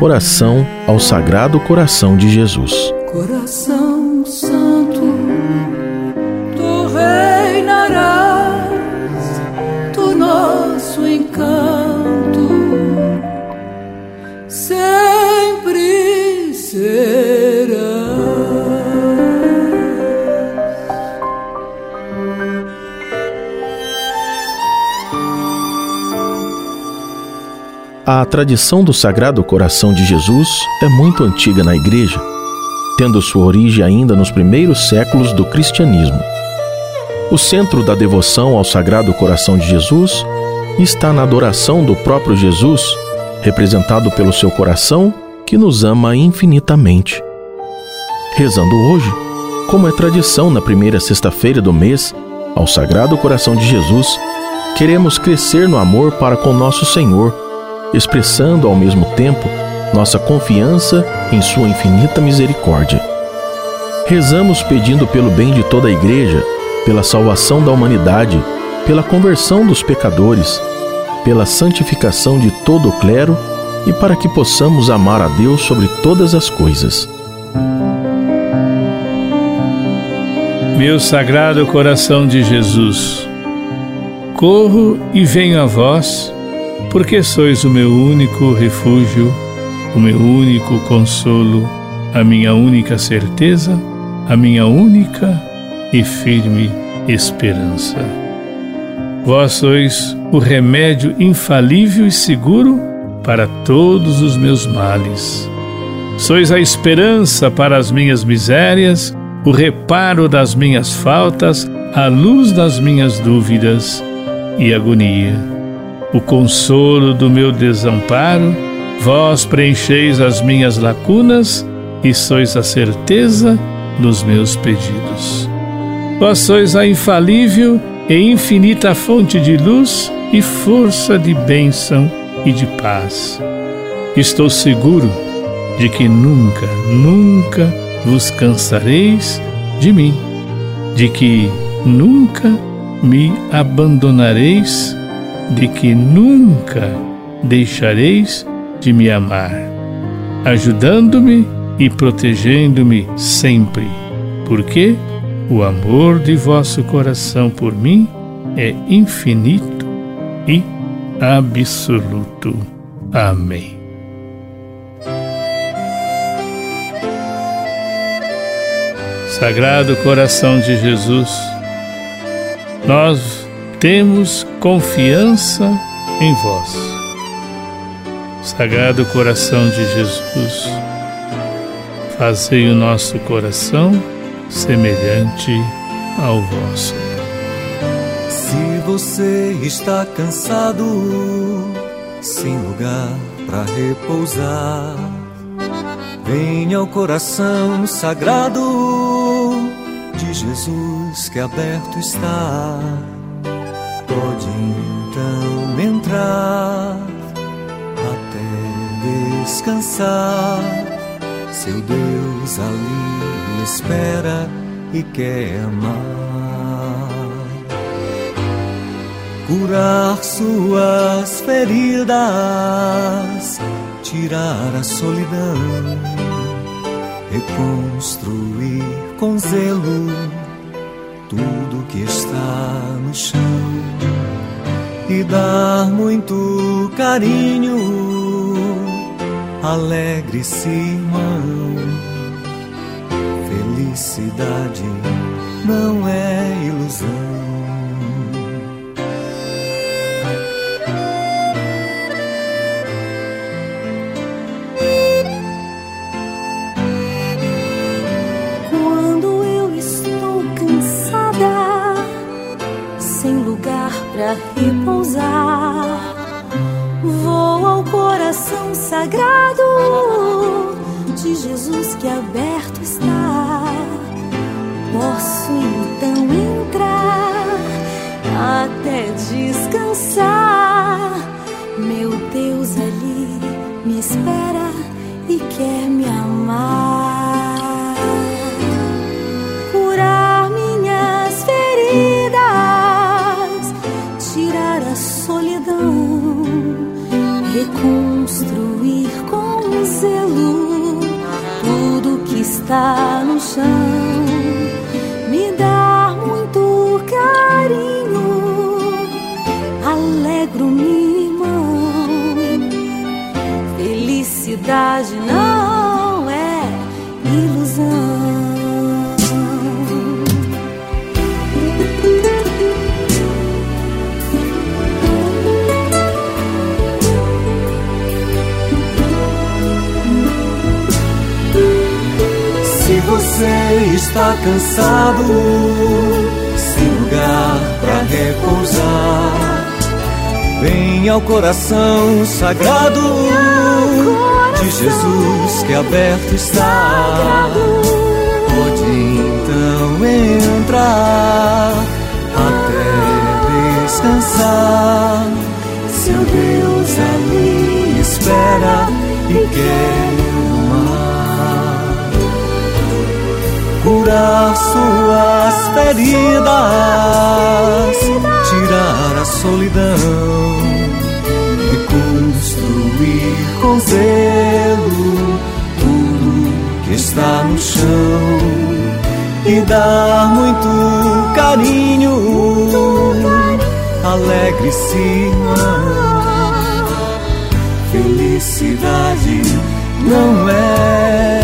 Oração ao Sagrado Coração de Jesus. Coração A tradição do Sagrado Coração de Jesus é muito antiga na Igreja, tendo sua origem ainda nos primeiros séculos do cristianismo. O centro da devoção ao Sagrado Coração de Jesus está na adoração do próprio Jesus, representado pelo seu coração que nos ama infinitamente. Rezando hoje, como é tradição na primeira sexta-feira do mês, ao Sagrado Coração de Jesus, queremos crescer no amor para com nosso Senhor expressando ao mesmo tempo nossa confiança em Sua infinita misericórdia. Rezamos pedindo pelo bem de toda a Igreja, pela salvação da humanidade, pela conversão dos pecadores, pela santificação de todo o clero e para que possamos amar a Deus sobre todas as coisas. Meu sagrado coração de Jesus, corro e venho a vós porque sois o meu único refúgio, o meu único consolo, a minha única certeza, a minha única e firme esperança. Vós sois o remédio infalível e seguro para todos os meus males. Sois a esperança para as minhas misérias, o reparo das minhas faltas, a luz das minhas dúvidas e agonia o consolo do meu desamparo, vós preencheis as minhas lacunas e sois a certeza dos meus pedidos. Vós sois a infalível e infinita fonte de luz e força de bênção e de paz. Estou seguro de que nunca, nunca vos cansareis de mim, de que nunca me abandonareis de que nunca deixareis de me amar, ajudando-me e protegendo-me sempre, porque o amor de vosso coração por mim é infinito e absoluto. Amém. Sagrado coração de Jesus, nós temos confiança em vós. Sagrado coração de Jesus, fazei o nosso coração semelhante ao vosso. Se você está cansado, sem lugar para repousar, venha ao coração sagrado de Jesus que aberto está pode então entrar até descansar. Seu Deus ali espera e quer amar, curar suas feridas, tirar a solidão, reconstruir com zelo tudo que está no chão e dar muito carinho. Alegre-se, irmão. Felicidade não é ilusão. Sagrado de Jesus que aberto está. Posso então entrar até descansar. Meu Deus ali me espera e quer me amar reconstruir com zelo tudo que está no chão, me dar muito carinho, alegro-me, irmão, felicidade não. Está cansado, sem lugar para repousar, vem ao coração sagrado de Jesus que aberto está. Pode então entrar até descansar. Seu Deus ali espera e quer curar suas feridas, tirar a solidão e construir com zelo tudo que está no chão e dar muito carinho, alegre-se, irmão. Felicidade não é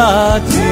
felicidade não é